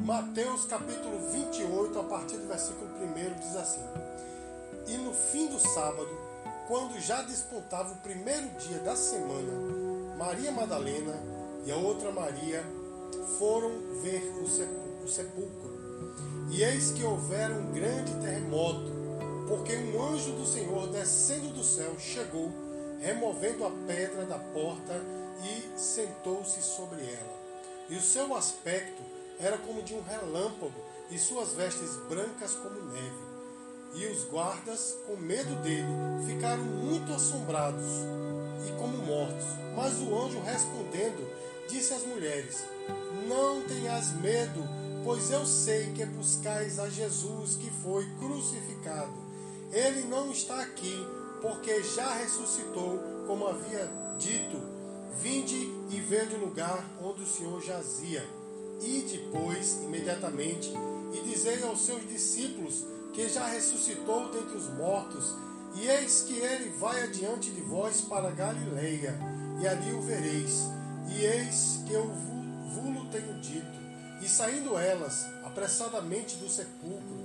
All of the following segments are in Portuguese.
Mateus capítulo 28, a partir do versículo 1, diz assim: E no fim do sábado, quando já despontava o primeiro dia da semana, Maria Madalena e a outra Maria foram ver o sepulcro. E eis que houvera um grande terremoto, porque um anjo do Senhor descendo do céu chegou, removendo a pedra da porta e sentou-se sobre ela. E o seu aspecto era como de um relâmpago, e suas vestes brancas como neve. E os guardas, com medo dele, ficaram muito assombrados e como mortos. Mas o anjo respondendo, disse às mulheres: Não tenhas medo, pois eu sei que buscais a Jesus que foi crucificado. Ele não está aqui, porque já ressuscitou, como havia dito. Vinde e vede o lugar onde o Senhor jazia e depois, imediatamente, e dizei aos seus discípulos que já ressuscitou dentre os mortos, e eis que ele vai adiante de vós para Galileia, e ali o vereis. E eis que eu vulo tenho dito. E saindo elas apressadamente do sepulcro,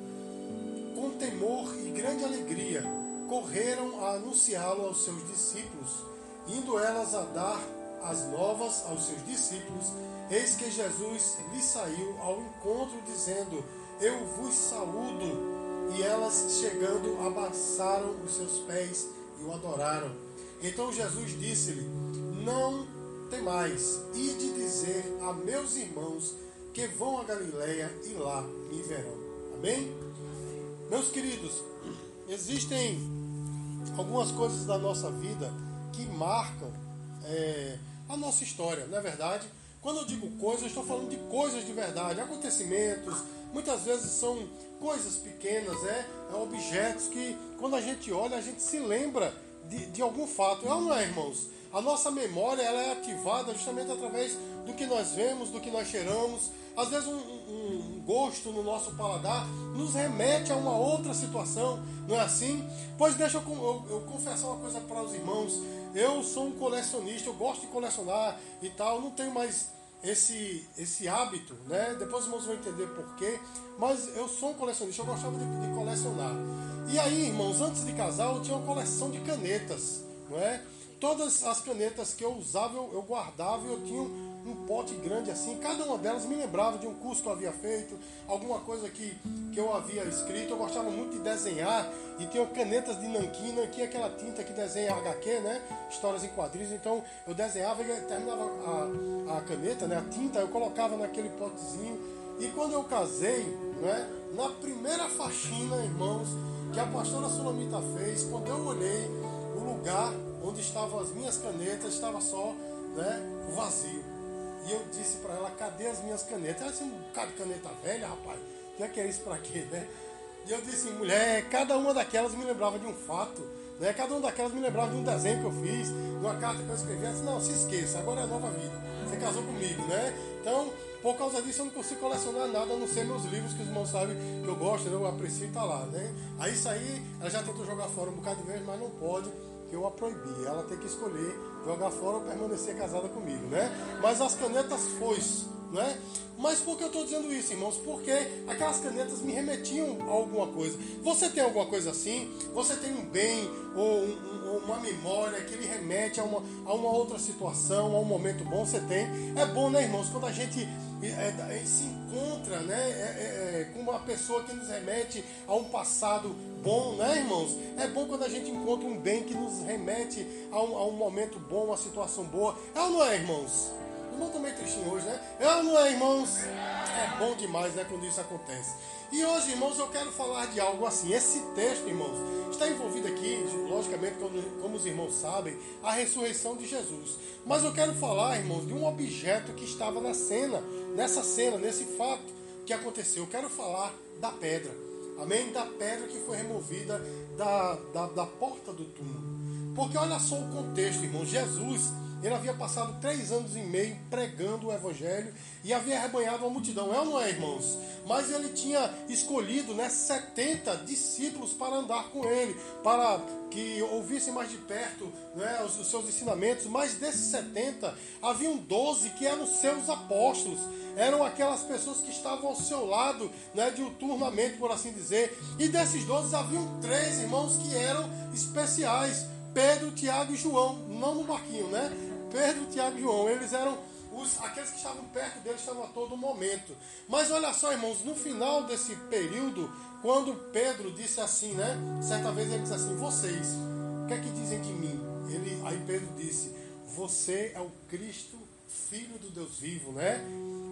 com temor e grande alegria, correram a anunciá-lo aos seus discípulos, indo elas a dar as novas aos seus discípulos Eis que Jesus lhe saiu ao encontro, dizendo: Eu vos saúdo. E elas, chegando, abraçaram os seus pés e o adoraram. Então Jesus disse-lhe: Não temais, ide dizer a meus irmãos que vão a Galiléia e lá me verão. Amém? Meus queridos, existem algumas coisas da nossa vida que marcam é, a nossa história, não é verdade? Quando eu digo coisas, eu estou falando de coisas de verdade, acontecimentos, muitas vezes são coisas pequenas, é, é objetos que quando a gente olha, a gente se lembra de, de algum fato. É ou não é, irmãos? A nossa memória ela é ativada justamente através do que nós vemos, do que nós cheiramos. Às vezes um, um, gosto no nosso paladar nos remete a uma outra situação, não é assim? Pois deixa eu, eu, eu confessar uma coisa para os irmãos. Eu sou um colecionista, eu gosto de colecionar e tal. Não tenho mais esse, esse hábito, né? Depois os irmãos vão entender porquê. Mas eu sou um colecionista, eu gostava de, de, colecionar. E aí, irmãos, antes de casar, eu tinha uma coleção de canetas, não é? Todas as canetas que eu usava, eu, eu guardava e eu tinha um pote grande assim. Cada uma delas me lembrava de um curso que eu havia feito, alguma coisa que, que eu havia escrito. Eu gostava muito de desenhar e tinha canetas de nanquim. Nanquim é aquela tinta que desenha HQ, né? Histórias em quadrinhos. Então eu desenhava e terminava a, a caneta, né? A tinta, eu colocava naquele potezinho. E quando eu casei, né? Na primeira faxina, irmãos, que a pastora Sulamita fez, quando eu olhei o lugar onde estavam as minhas canetas, estava só né, vazio. E eu disse para ela, cadê as minhas canetas? Ela disse, um bocado de caneta velha, rapaz. Já que é isso para quê, né? E eu disse, mulher, cada uma daquelas me lembrava de um fato. Né? Cada uma daquelas me lembrava de um desenho que eu fiz, de uma carta que eu escrevi. Ela disse, não, se esqueça, agora é nova vida. Você casou comigo, né? Então, por causa disso, eu não consigo colecionar nada, a não ser meus livros, que os irmãos sabem que eu gosto, né? eu aprecio e tá lá, né? Aí isso aí, ela já tentou jogar fora um bocado de vez, mas não pode, que eu a proibi. Ela tem que escolher jogar fora ou permanecer casada comigo, né? Mas as canetas foice, né? Mas por que eu estou dizendo isso, irmãos? Porque aquelas canetas me remetiam a alguma coisa. Você tem alguma coisa assim? Você tem um bem ou um, uma memória que lhe remete a uma, a uma outra situação, a um momento bom? Você tem. É bom, né, irmãos? Quando a gente é, é, se encontra né, é, é, é, com uma pessoa que nos remete a um passado bom, né, irmãos? É bom quando a gente encontra um bem que nos remete a um, a um momento bom, uma situação boa. É ou não é, irmãos? Irmão também tristinho hoje, né? É ou não é, irmãos? É bom demais, né, quando isso acontece. E hoje, irmãos, eu quero falar de algo assim. Esse texto, irmãos, está envolvido aqui, logicamente, como, como os irmãos sabem, a ressurreição de Jesus. Mas eu quero falar, irmãos, de um objeto que estava na cena, nessa cena, nesse fato que aconteceu. Eu quero falar da pedra. Amém? Da pedra que foi removida da, da, da porta do túmulo. Porque olha só o contexto, irmãos. Jesus, ele havia passado três anos e meio pregando o Evangelho e havia arrebanhado uma multidão. É ou não é, irmãos? Mas ele tinha escolhido né, 70 discípulos para andar com ele, para que ouvissem mais de perto né, os, os seus ensinamentos. Mas desses 70, haviam 12 que eram seus apóstolos. Eram aquelas pessoas que estavam ao seu lado, né, diuturnamente, por assim dizer. E desses 12, haviam três irmãos que eram especiais. Pedro, Tiago e João, não no barquinho, né? Pedro, Tiago e João, eles eram os, aqueles que estavam perto dele estavam a todo momento. Mas olha só, irmãos, no final desse período, quando Pedro disse assim, né? Certa vez ele disse assim: Vocês, o que é que dizem de mim? Ele, aí Pedro disse: Você é o Cristo, filho do Deus vivo, né?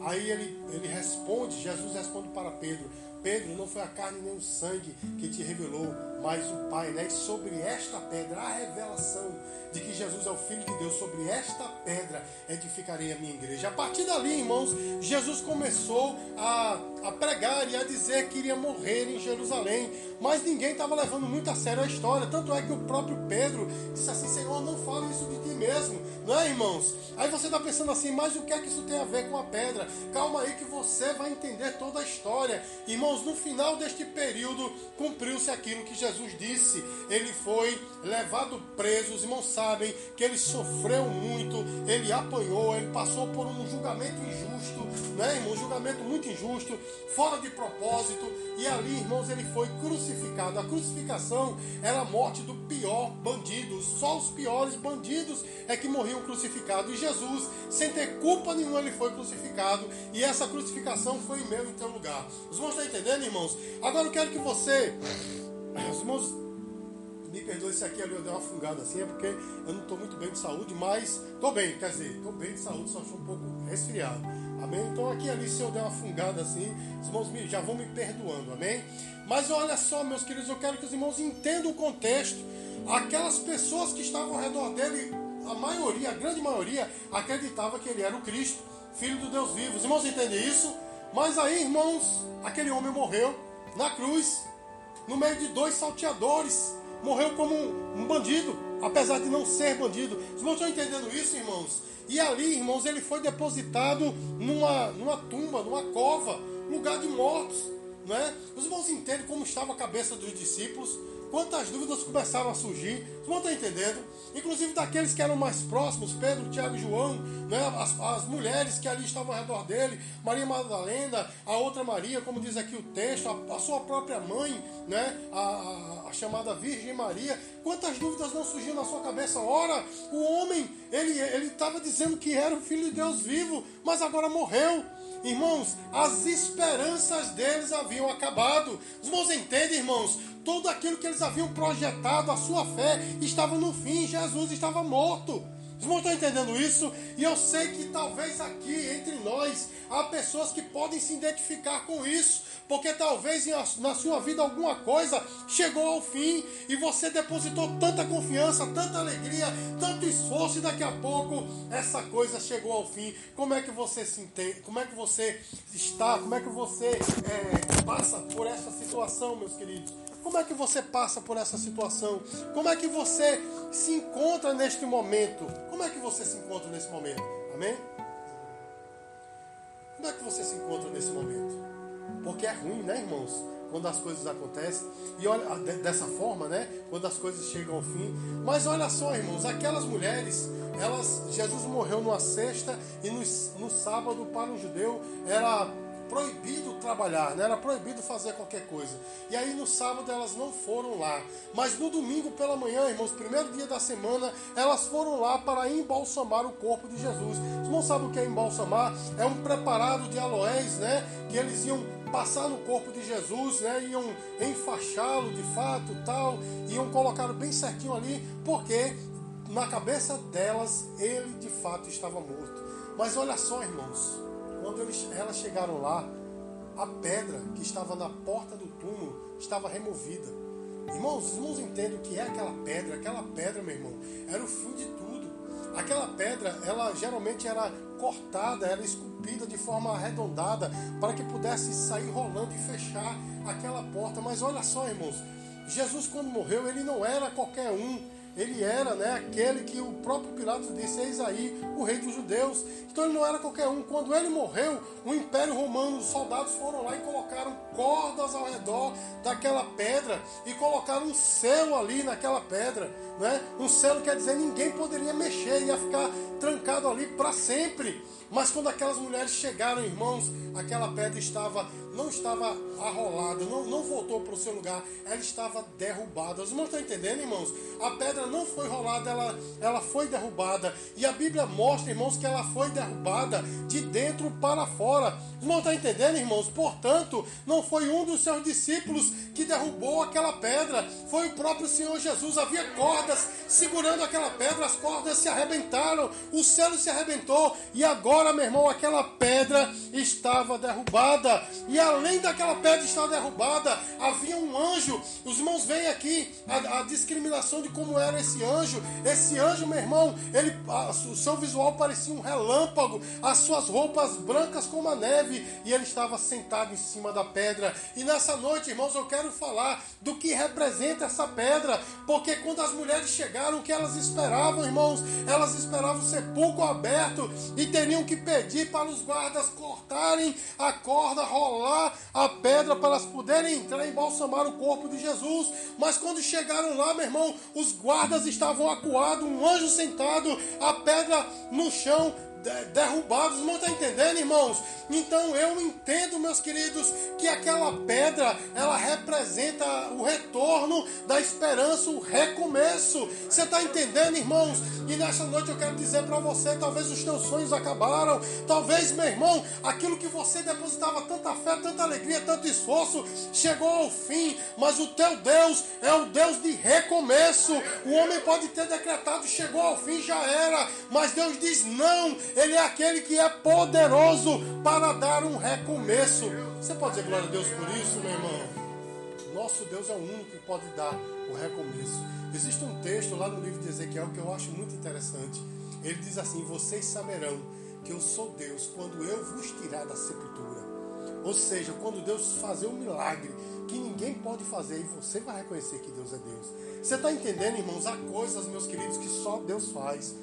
Aí ele, ele responde, Jesus responde para Pedro: Pedro, não foi a carne nem o sangue que te revelou, mas o Pai, né? Sobre esta pedra, a revelação de que Jesus é o Filho de Deus, sobre esta pedra edificarei a minha igreja. A partir dali, irmãos, Jesus começou a, a pregar e a dizer que iria morrer em Jerusalém, mas ninguém estava levando muito a sério a história. Tanto é que o próprio Pedro disse assim: Senhor, não fale isso de ti mesmo, não é, irmãos? Aí você está pensando assim, mas o que é que isso tem a ver com a pedra? Calma aí que você vai entender toda a história. Irmãos, no final deste período, cumpriu-se aquilo que Jesus disse. Ele foi levado preso, os irmãos sabem que ele sofreu muito, ele apanhou, ele passou por um julgamento injusto, né, irmão? Um julgamento muito injusto, fora de propósito, e ali, irmãos, ele foi crucificado. A crucificação era a morte do pior bandido, só os piores bandidos é que morriam crucificados. E Jesus, sem ter culpa nenhuma, ele foi crucificado, e essa crucificação foi em meu em teu lugar. Os irmãos estão entendendo, irmãos? Agora eu quero que você, os irmãos me perdoe se aqui ali eu dei uma fungada assim, é porque eu não estou muito bem de saúde, mas estou bem, quer dizer, estou bem de saúde, só estou um pouco resfriado. Amém? Então aqui ali, se eu der uma fungada assim, os irmãos já vão me perdoando, amém? Mas olha só, meus queridos, eu quero que os irmãos entendam o contexto. Aquelas pessoas que estavam ao redor dele, a maioria, a grande maioria, acreditava que ele era o Cristo, filho do Deus vivo. Os irmãos entendem isso? Mas aí, irmãos, aquele homem morreu na cruz, no meio de dois salteadores morreu como um, bandido, apesar de não ser bandido. Irmãos estão entendendo isso, irmãos? E ali, irmãos, ele foi depositado numa, numa tumba, numa cova, lugar de mortos. Né? Os irmãos entendem como estava a cabeça dos discípulos quantas dúvidas começaram a surgir. Vocês vão estar entendendo? Inclusive daqueles que eram mais próximos, Pedro, Tiago e João, né? as, as mulheres que ali estavam ao redor dele, Maria Madalena, a outra Maria, como diz aqui o texto, a, a sua própria mãe, né? A, a, a, chamada Virgem Maria. Quantas dúvidas não surgiram na sua cabeça? Ora, o homem, ele estava dizendo que era o Filho de Deus vivo, mas agora morreu. Irmãos, as esperanças deles haviam acabado. Os irmãos entendem, irmãos? Tudo aquilo que eles haviam projetado, a sua fé, estava no fim. Jesus estava morto. Os irmãos estão entendendo isso? E eu sei que talvez aqui entre nós há pessoas que podem se identificar com isso, porque talvez na sua vida alguma coisa chegou ao fim e você depositou tanta confiança, tanta alegria, tanto esforço e daqui a pouco essa coisa chegou ao fim. Como é que você se entende? Como é que você está? Como é que você é, passa por essa situação, meus queridos? Como é que você passa por essa situação? Como é que você se encontra neste momento? Como é que você se encontra nesse momento? Amém? Como é que você se encontra nesse momento? Porque é ruim, né, irmãos? Quando as coisas acontecem. E olha, dessa forma, né? Quando as coisas chegam ao fim. Mas olha só, irmãos, aquelas mulheres, elas, Jesus morreu numa sexta e no, no sábado, para um judeu, era proibido trabalhar, né? era proibido fazer qualquer coisa. E aí no sábado elas não foram lá. Mas no domingo pela manhã, irmãos, primeiro dia da semana, elas foram lá para embalsamar o corpo de Jesus. Vocês não sabem o que é embalsamar? É um preparado de aloés, né? Que eles iam passar no corpo de Jesus, né? Iam enfaixá-lo de fato, tal, iam colocá-lo bem certinho ali, porque na cabeça delas ele de fato estava morto. Mas olha só, irmãos, quando eles, elas chegaram lá, a pedra que estava na porta do túmulo estava removida. Irmãos, os irmãos entendem o que é aquela pedra. Aquela pedra, meu irmão, era o fim de tudo. Aquela pedra, ela geralmente era cortada, era esculpida de forma arredondada para que pudesse sair rolando e fechar aquela porta. Mas olha só, irmãos, Jesus quando morreu, ele não era qualquer um ele era né, aquele que o próprio Pilatos disse: Eis aí o rei dos judeus. Então ele não era qualquer um. Quando ele morreu, o Império Romano, os soldados foram lá e colocaram cordas ao redor daquela pedra e colocaram um selo ali naquela pedra. Né? Um selo quer dizer ninguém poderia mexer, ia ficar trancado ali para sempre. Mas quando aquelas mulheres chegaram, irmãos, aquela pedra estava não estava arrolada, não, não voltou para o seu lugar, ela estava derrubada. Os irmãos estão entendendo, irmãos? A pedra não foi rolada, ela, ela foi derrubada. E a Bíblia mostra, irmãos, que ela foi derrubada de dentro para fora. Os irmãos estão entendendo, irmãos? Portanto, não foi um dos seus discípulos que derrubou aquela pedra, foi o próprio Senhor Jesus. Havia cordas segurando aquela pedra, as cordas se arrebentaram, o céu se arrebentou, e agora, meu irmão, aquela pedra estava derrubada. E além daquela pedra estar derrubada, havia um anjo. Os irmãos veem aqui a, a discriminação de como era esse anjo. Esse anjo, meu irmão, ele, a, o seu visual parecia um relâmpago, as suas roupas brancas como a neve, e ele estava sentado em cima da pedra. E nessa noite, irmãos, eu quero falar do que representa essa pedra, porque quando as mulheres chegaram, o que elas esperavam, irmãos? Elas esperavam o sepulcro aberto e teriam que pedir para os guardas cortarem a corda, rolar a pedra para elas poderem entrar e embalsamar o corpo de Jesus. Mas quando chegaram lá, meu irmão, os guardas estavam acuados, um anjo sentado, a pedra no chão, derrubados. Não está entendendo, irmãos? Então eu entendo, meus queridos, que aquela pedra ela representa o retorno da esperança, o recomeço. Você está entendendo, irmãos? E nessa noite eu quero dizer para você: talvez os teus sonhos acabaram, talvez, meu irmão, aquilo que você depositava tanta fé, tanta alegria, tanto esforço, chegou ao fim. Mas o teu Deus é o Deus de recomeço. O homem pode ter decretado, chegou ao fim, já era. Mas Deus diz: não, Ele é aquele que é poderoso para dar um recomeço. Você pode dizer glória a Deus por isso, meu irmão? Nosso Deus é o único que pode dar o recomeço. Existe um texto lá no livro de Ezequiel que eu acho muito interessante. Ele diz assim: Vocês saberão que eu sou Deus quando eu vos tirar da sepultura. Ou seja, quando Deus fazer um milagre que ninguém pode fazer e você vai reconhecer que Deus é Deus. Você está entendendo, irmãos? Há coisas, meus queridos, que só Deus faz.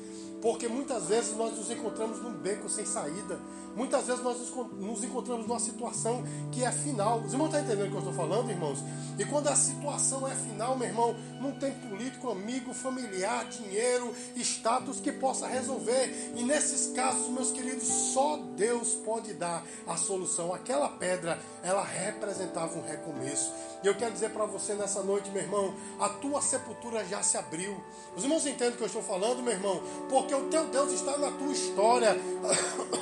Porque muitas vezes nós nos encontramos num beco sem saída. Muitas vezes nós nos encontramos numa situação que é final. Os irmãos estão entendendo o que eu estou falando, irmãos? E quando a situação é final, meu irmão, não tem político, amigo, familiar, dinheiro, status que possa resolver. E nesses casos, meus queridos, só Deus pode dar a solução. Aquela pedra, ela representava um recomeço. E eu quero dizer para você nessa noite, meu irmão, a tua sepultura já se abriu. Os irmãos entendem o que eu estou falando, meu irmão? Porque o teu Deus está na tua história.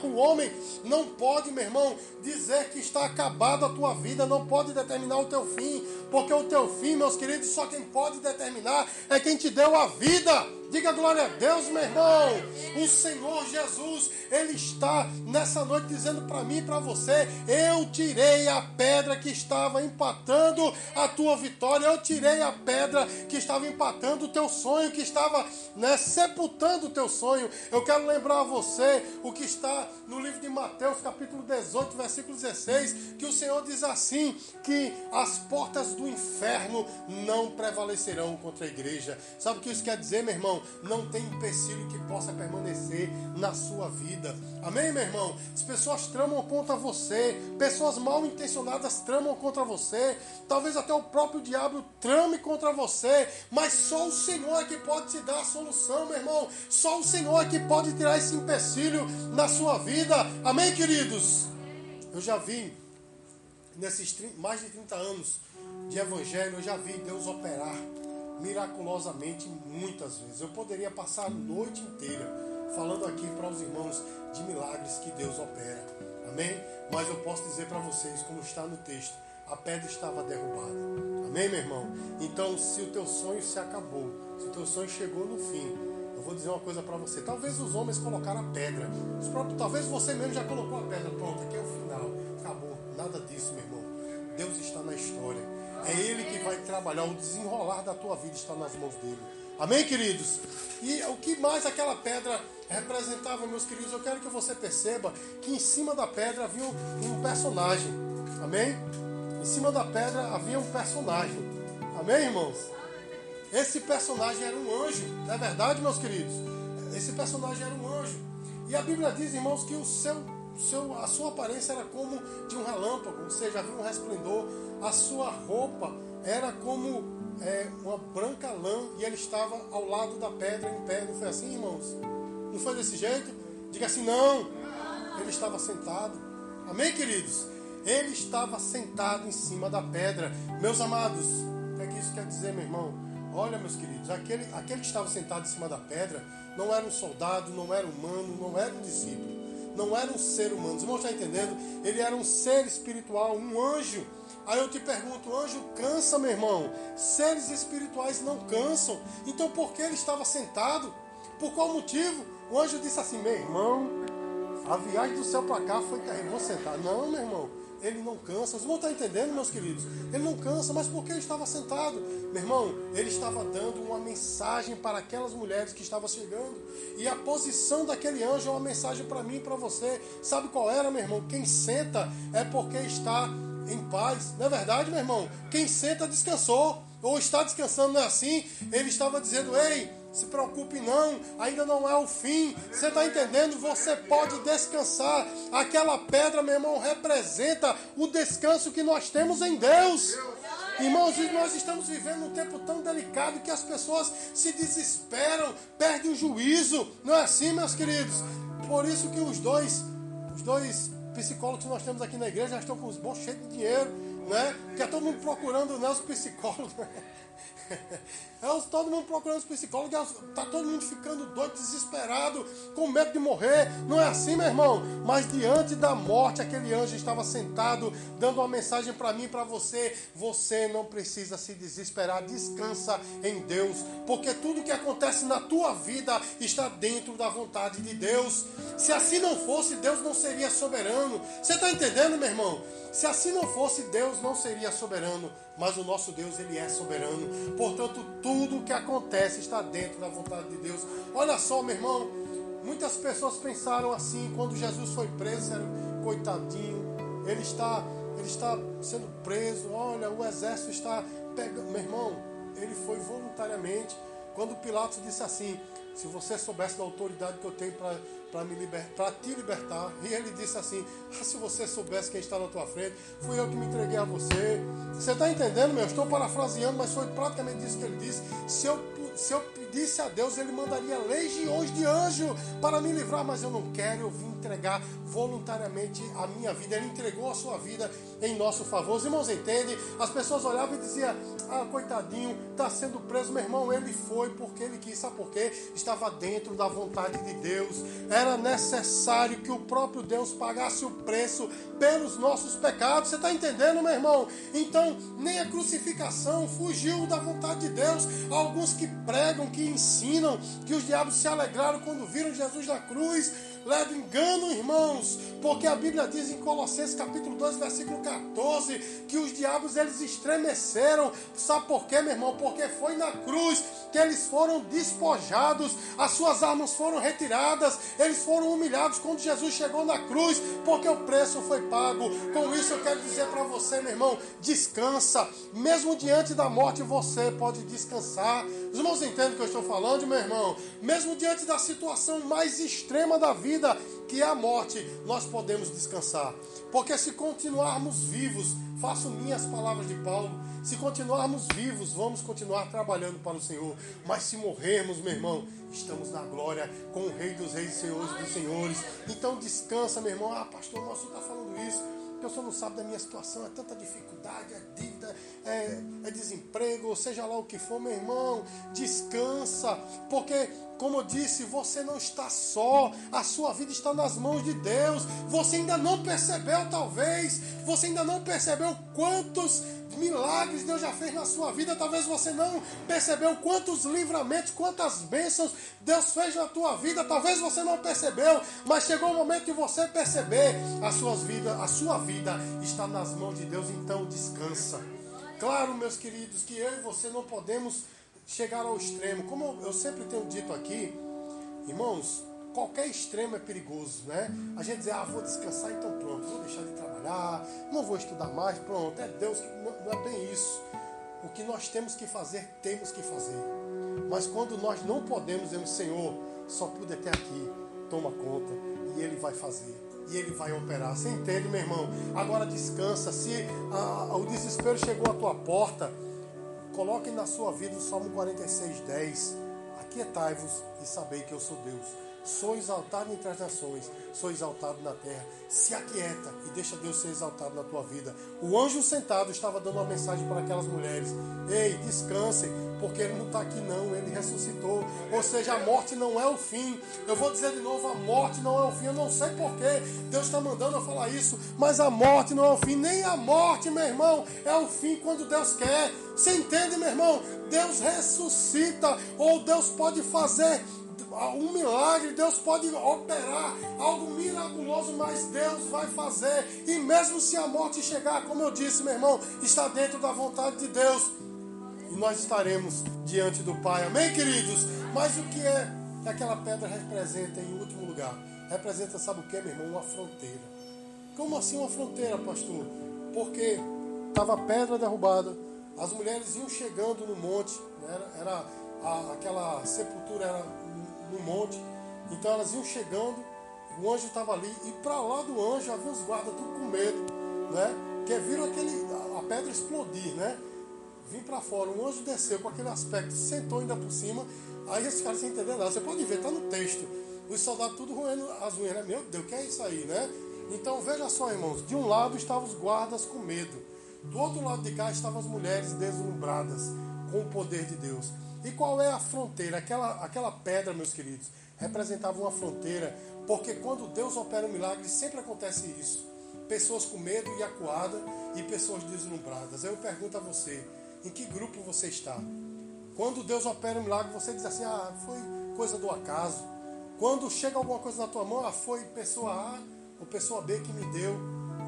O homem não pode, meu irmão, dizer que está acabada a tua vida, não pode determinar o teu fim, porque o teu fim, meus queridos, só quem pode determinar é quem te deu a vida. Diga glória a Deus, meu irmão. O Senhor Jesus, Ele está nessa noite dizendo para mim e para você: Eu tirei a pedra que estava empatando a tua vitória, eu tirei a pedra que estava empatando o teu sonho, que estava né, sepultando o teu sonho. Eu quero lembrar a você o que está no livro de Mateus, capítulo 18, versículo 16, que o Senhor diz assim: que as portas do inferno não prevalecerão contra a igreja. Sabe o que isso quer dizer, meu irmão? não tem empecilho que possa permanecer na sua vida. Amém, meu irmão? As pessoas tramam contra você, pessoas mal intencionadas tramam contra você, talvez até o próprio diabo trame contra você, mas só o Senhor é que pode te dar a solução, meu irmão. Só o Senhor é que pode tirar esse empecilho na sua vida. Amém, queridos? Eu já vi nesses mais de 30 anos de evangelho, eu já vi Deus operar miraculosamente muitas vezes. Eu poderia passar a noite inteira falando aqui para os irmãos de milagres que Deus opera. Amém? Mas eu posso dizer para vocês, como está no texto, a pedra estava derrubada. Amém, meu irmão? Então, se o teu sonho se acabou, se o teu sonho chegou no fim, eu vou dizer uma coisa para você. Talvez os homens colocaram a pedra. Próprios, talvez você mesmo já colocou a pedra. Pronto, aqui é o final. Acabou. Nada disso, meu irmão. Deus está na história. É Ele que vai trabalhar. O desenrolar da tua vida está nas mãos dele. Amém, queridos? E o que mais aquela pedra representava, meus queridos? Eu quero que você perceba que em cima da pedra havia um personagem. Amém? Em cima da pedra havia um personagem. Amém, irmãos? esse personagem era um anjo, não é verdade, meus queridos? Esse personagem era um anjo. E a Bíblia diz, irmãos, que o seu, seu, a sua aparência era como de um relâmpago, ou seja, havia um resplendor. A sua roupa era como é, uma branca lã e ele estava ao lado da pedra em pé. Não foi assim, irmãos? Não foi desse jeito? Diga assim, não. Ele estava sentado. Amém, queridos? Ele estava sentado em cima da pedra. Meus amados, o que, é que isso quer dizer, meu irmão? Olha, meus queridos, aquele, aquele que estava sentado em cima da pedra não era um soldado, não era humano, não era um discípulo, não era um ser humano. Os irmãos estão entendendo? Ele era um ser espiritual, um anjo. Aí eu te pergunto, anjo cansa, meu irmão? Seres espirituais não cansam. Então por que ele estava sentado? Por qual motivo? O anjo disse assim, meu irmão, a viagem do céu para cá foi terrível. Vou sentar. Não, meu irmão ele não cansa. Os irmãos estão entendendo, meus queridos? Ele não cansa, mas por que ele estava sentado? Meu irmão, ele estava dando uma mensagem para aquelas mulheres que estavam chegando. E a posição daquele anjo é uma mensagem para mim e para você. Sabe qual era, meu irmão? Quem senta é porque está em paz. Não é verdade, meu irmão? Quem senta descansou. Ou está descansando, não é assim? Ele estava dizendo: Ei, se preocupe não, ainda não é o fim. Você está entendendo? Você pode descansar. Aquela pedra, meu irmão, representa o descanso que nós temos em Deus. Irmãos, nós estamos vivendo um tempo tão delicado que as pessoas se desesperam, perdem o juízo. Não é assim, meus queridos? Por isso que os dois, os dois psicólogos que nós temos aqui na igreja já estão com os bolsos cheios de dinheiro, né? Porque é todo mundo procurando né, os psicólogos. É todo mundo procurando os psicólogos, está todo mundo ficando doido, desesperado, com medo de morrer. Não é assim, meu irmão? Mas diante da morte, aquele anjo estava sentado, dando uma mensagem para mim para você. Você não precisa se desesperar, descansa em Deus, porque tudo que acontece na tua vida está dentro da vontade de Deus. Se assim não fosse, Deus não seria soberano. Você está entendendo, meu irmão? Se assim não fosse, Deus não seria soberano, mas o nosso Deus, ele é soberano. Portanto, tudo o que acontece está dentro da vontade de Deus. Olha só, meu irmão, muitas pessoas pensaram assim quando Jesus foi preso, coitadinho, ele está, ele está sendo preso. Olha, o exército está pegando, meu irmão, ele foi voluntariamente. Quando Pilatos disse assim: se você soubesse da autoridade que eu tenho para para me liber... te libertar. E ele disse assim: ah, se você soubesse quem está na tua frente, fui eu que me entreguei a você. Você está entendendo, meu? Eu estou parafraseando, mas foi praticamente isso que ele disse. Se eu, se eu pedisse a Deus, ele mandaria legiões de anjos para me livrar, mas eu não quero, eu vim entregar voluntariamente a minha vida. Ele entregou a sua vida em nosso favor. Os irmãos entendem? As pessoas olhavam e diziam: Ah, coitadinho, está sendo preso. Meu irmão, ele foi porque ele quis. Sabe por quê? Estava dentro da vontade de Deus. Era necessário que o próprio Deus pagasse o preço pelos nossos pecados. Você está entendendo, meu irmão? Então, nem a crucificação fugiu da vontade de Deus. Alguns que pregam, que ensinam que os diabos se alegraram quando viram Jesus na cruz leva engano, irmãos, porque a Bíblia diz em Colossenses capítulo 2, versículo 14, que os diabos eles estremeceram. Sabe por quê, meu irmão? Porque foi na cruz que eles foram despojados, as suas armas foram retiradas, eles foram humilhados quando Jesus chegou na cruz, porque o preço foi pago. Com isso eu quero dizer para você, meu irmão, descansa. Mesmo diante da morte você pode descansar. Os irmãos entendem o que eu estou falando, meu irmão? Mesmo diante da situação mais extrema da vida, vida, que é a morte, nós podemos descansar. Porque se continuarmos vivos, faço minhas palavras de Paulo, se continuarmos vivos, vamos continuar trabalhando para o Senhor. Mas se morrermos, meu irmão, estamos na glória com o Rei dos Reis e Senhores dos Senhores. Então descansa, meu irmão. Ah, pastor, nosso está falando isso porque o senhor não sabe da minha situação, é tanta dificuldade, é dívida, é, é desemprego, seja lá o que for, meu irmão, descansa, porque como eu disse, você não está só, a sua vida está nas mãos de Deus. Você ainda não percebeu, talvez, você ainda não percebeu quantos milagres Deus já fez na sua vida. Talvez você não percebeu quantos livramentos, quantas bênçãos Deus fez na tua vida. Talvez você não percebeu, mas chegou o momento de você perceber. A sua vida, a sua vida está nas mãos de Deus, então descansa. Claro, meus queridos, que eu e você não podemos chegar ao extremo. Como eu sempre tenho dito aqui, irmãos, qualquer extremo é perigoso, né? A gente diz, ah, vou descansar, então pronto, vou deixar de trabalhar, não vou estudar mais, pronto, é Deus que não é bem isso. o que nós temos que fazer, temos que fazer. Mas quando nós não podemos, dizemos, Senhor, só pude até aqui, toma conta. E Ele vai fazer. E Ele vai operar. Você entende, meu irmão? Agora descansa. Se a, o desespero chegou à tua porta, coloque na sua vida o Salmo 46, 10. Aquietai-vos e sabei que eu sou Deus Sou exaltado entre as nações, sou exaltado na terra. Se aquieta e deixa Deus ser exaltado na tua vida. O anjo sentado estava dando uma mensagem para aquelas mulheres: Ei, descansem, porque ele não está aqui, não, ele ressuscitou. Ou seja, a morte não é o fim. Eu vou dizer de novo: a morte não é o fim. Eu não sei porquê Deus está mandando eu falar isso, mas a morte não é o fim. Nem a morte, meu irmão, é o fim quando Deus quer. Você entende, meu irmão? Deus ressuscita, ou Deus pode fazer um milagre, Deus pode operar algo miraculoso, mas Deus vai fazer. E mesmo se a morte chegar, como eu disse, meu irmão, está dentro da vontade de Deus. E nós estaremos diante do Pai. Amém, queridos? Mas o que é que aquela pedra representa em último lugar? Representa, sabe o que, meu irmão? Uma fronteira. Como assim uma fronteira, pastor? Porque estava a pedra derrubada, as mulheres iam chegando no monte, né? era, a, aquela sepultura era no monte. Então elas iam chegando, o anjo estava ali, e para lá do anjo havia os guardas tudo com medo, né? Que viram aquele, a pedra explodir, né? Vim para fora, o anjo desceu com aquele aspecto, sentou ainda por cima, aí esses caras sem entender nada. Você pode ver, está no texto. Os soldados tudo roendo as unhas, né? Meu Deus, que é isso aí, né? Então veja só, irmãos, de um lado estavam os guardas com medo, do outro lado de cá estavam as mulheres deslumbradas com o poder de Deus. E qual é a fronteira? Aquela, aquela pedra, meus queridos, representava uma fronteira, porque quando Deus opera um milagre, sempre acontece isso. Pessoas com medo e acuada e pessoas deslumbradas. Eu pergunto a você, em que grupo você está? Quando Deus opera um milagre, você diz assim, ah, foi coisa do acaso. Quando chega alguma coisa na tua mão, ah, foi pessoa A ou pessoa B que me deu.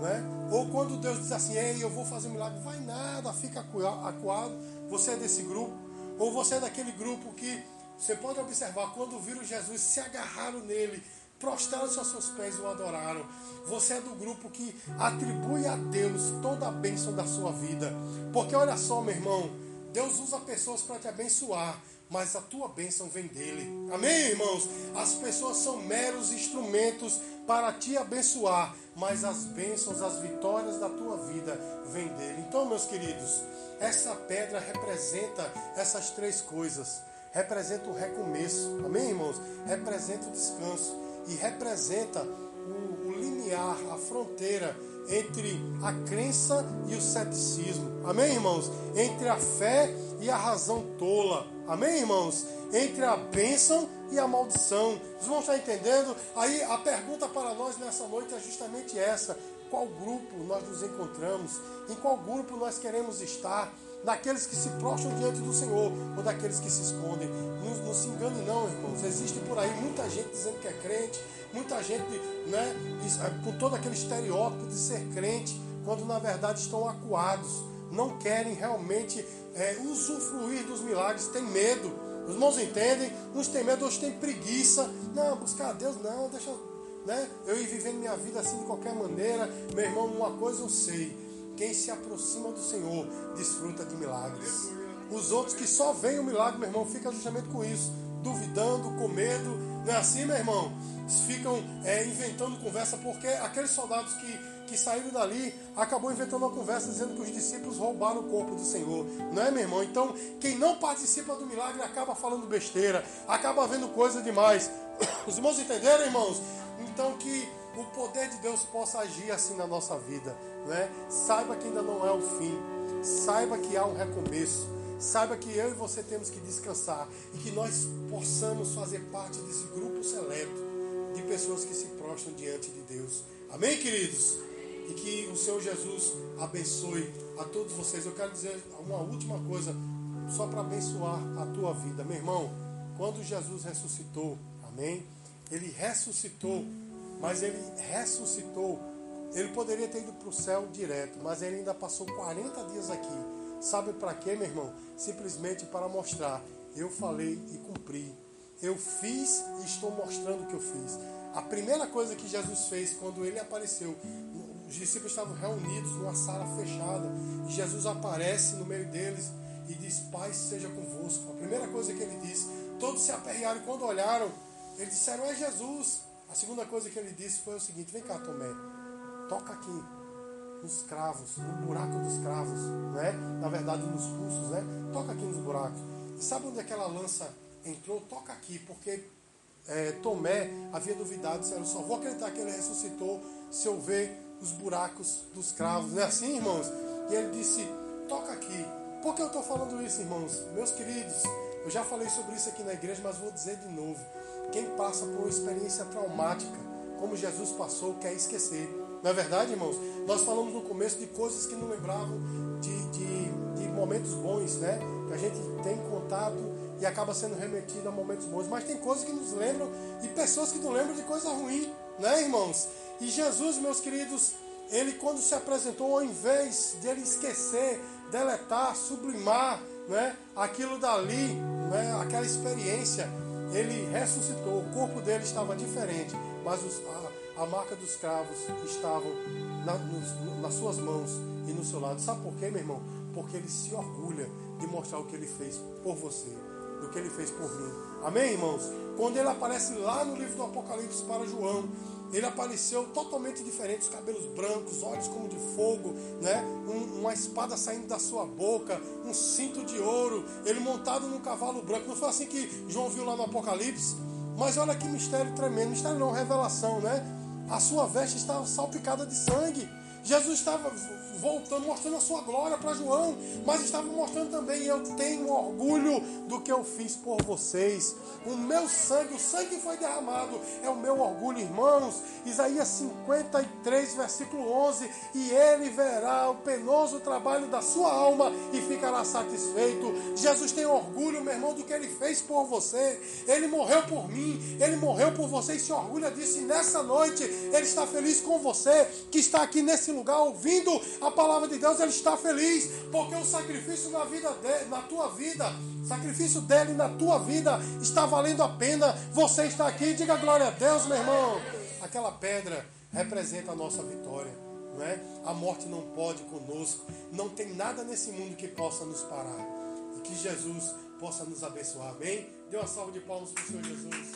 Né? Ou quando Deus diz assim, ei, eu vou fazer um milagre, vai nada, fica acuado, você é desse grupo. Ou você é daquele grupo que você pode observar, quando viram Jesus, se agarraram nele, prostraram-se aos seus pés e o adoraram. Você é do grupo que atribui a Deus toda a bênção da sua vida. Porque olha só, meu irmão, Deus usa pessoas para te abençoar, mas a tua bênção vem dele. Amém, irmãos? As pessoas são meros instrumentos para te abençoar, mas as bênçãos, as vitórias da tua vida vêm dele. Então, meus queridos, essa pedra representa essas três coisas. Representa o recomeço. Amém, irmãos? Representa o descanso. E representa o, o limiar, a fronteira entre a crença e o ceticismo. Amém, irmãos? Entre a fé e a razão tola. Amém, irmãos? Entre a bênção e a maldição. Os irmãos estão entendendo? Aí a pergunta para nós nessa noite é justamente essa: qual grupo nós nos encontramos, em qual grupo nós queremos estar, daqueles que se prostram diante do Senhor ou daqueles que se escondem. Não, não se engane não, irmãos. Existe por aí muita gente dizendo que é crente, muita gente né, é, com todo aquele estereótipo de ser crente, quando na verdade estão acuados, não querem realmente é, usufruir dos milagres, têm medo. Os irmãos entendem? Uns têm medo, outros têm preguiça. Não, buscar a Deus, não, deixa né? Eu ir vivendo minha vida assim de qualquer maneira. Meu irmão, uma coisa eu sei: quem se aproxima do Senhor desfruta de milagres. Os outros que só veem o milagre, meu irmão, ficam justamente com isso, duvidando, com medo. Não é assim, meu irmão? Ficam é, inventando conversa, porque aqueles soldados que, que saíram dali acabou inventando uma conversa dizendo que os discípulos roubaram o corpo do Senhor. Não é, meu irmão? Então, quem não participa do milagre acaba falando besteira, acaba vendo coisa demais. Os irmãos entenderam, irmãos? Então que o poder de Deus possa agir assim na nossa vida, né? Saiba que ainda não é o fim. Saiba que há um recomeço. Saiba que eu e você temos que descansar e que nós possamos fazer parte desse grupo seleto de pessoas que se prostram diante de Deus. Amém, queridos? E que o Senhor Jesus abençoe a todos vocês. Eu quero dizer uma última coisa, só para abençoar a tua vida, meu irmão. Quando Jesus ressuscitou, amém? Ele ressuscitou, mas ele ressuscitou. Ele poderia ter ido para o céu direto, mas ele ainda passou 40 dias aqui. Sabe para quê, meu irmão? Simplesmente para mostrar: eu falei e cumpri. Eu fiz e estou mostrando o que eu fiz. A primeira coisa que Jesus fez quando ele apareceu, os discípulos estavam reunidos numa sala fechada e Jesus aparece no meio deles e diz: Pai seja convosco. A primeira coisa que ele disse, todos se aperrearam quando olharam, eles disseram: É Jesus. A segunda coisa que ele disse foi o seguinte: Vem cá, Tomé, toca aqui nos cravos, no buraco dos cravos, né? Na verdade, nos pulsos, né? Toca aqui nos buracos. E sabe onde aquela lança entrou? Toca aqui, porque é, Tomé havia duvidado se eu só vou acreditar que ele ressuscitou se eu ver os buracos dos cravos. Não é assim, irmãos? E ele disse: toca aqui. Por que eu estou falando isso, irmãos? Meus queridos, eu já falei sobre isso aqui na igreja, mas vou dizer de novo. Quem passa por uma experiência traumática, como Jesus passou, quer esquecer. Não é verdade, irmãos? Nós falamos no começo de coisas que não lembravam de, de, de momentos bons, né? Que a gente tem contato e acaba sendo remetido a momentos bons. Mas tem coisas que nos lembram e pessoas que não lembram de coisa ruim, né, irmãos? E Jesus, meus queridos, ele quando se apresentou, ao invés de ele esquecer, deletar, sublimar né, aquilo dali, né, aquela experiência, ele ressuscitou. O corpo dele estava diferente, mas os, a, marca dos cravos estavam na, nos, nas suas mãos e no seu lado. Sabe por quê, meu irmão? Porque ele se orgulha de mostrar o que ele fez por você, do que ele fez por mim. Amém, irmãos? Quando ele aparece lá no livro do Apocalipse para João, ele apareceu totalmente diferente, os cabelos brancos, olhos como de fogo, né? Um, uma espada saindo da sua boca, um cinto de ouro, ele montado num cavalo branco. Não foi assim que João viu lá no Apocalipse? Mas olha que mistério tremendo, mistério não, revelação, né? A sua veste estava salpicada de sangue. Jesus estava voltando, mostrando a sua glória para João, mas estava mostrando também: eu tenho orgulho do que eu fiz por vocês. O meu sangue, o sangue foi derramado, é o meu orgulho, irmãos. Isaías 53, versículo 11: E ele verá o penoso trabalho da sua alma e ficará satisfeito. Jesus tem orgulho, meu irmão, do que ele fez por você. Ele morreu por mim, ele morreu por você e se orgulha disso. E nessa noite, ele está feliz com você que está aqui nesse lugar ouvindo a palavra de Deus, ele está feliz, porque o sacrifício na vida na tua vida, sacrifício dele na tua vida está valendo a pena. Você está aqui, diga glória a Deus, meu irmão. Aquela pedra representa a nossa vitória, não é? A morte não pode conosco, não tem nada nesse mundo que possa nos parar. E que Jesus possa nos abençoar, amém? Dê uma salva de palmas para o Senhor Jesus.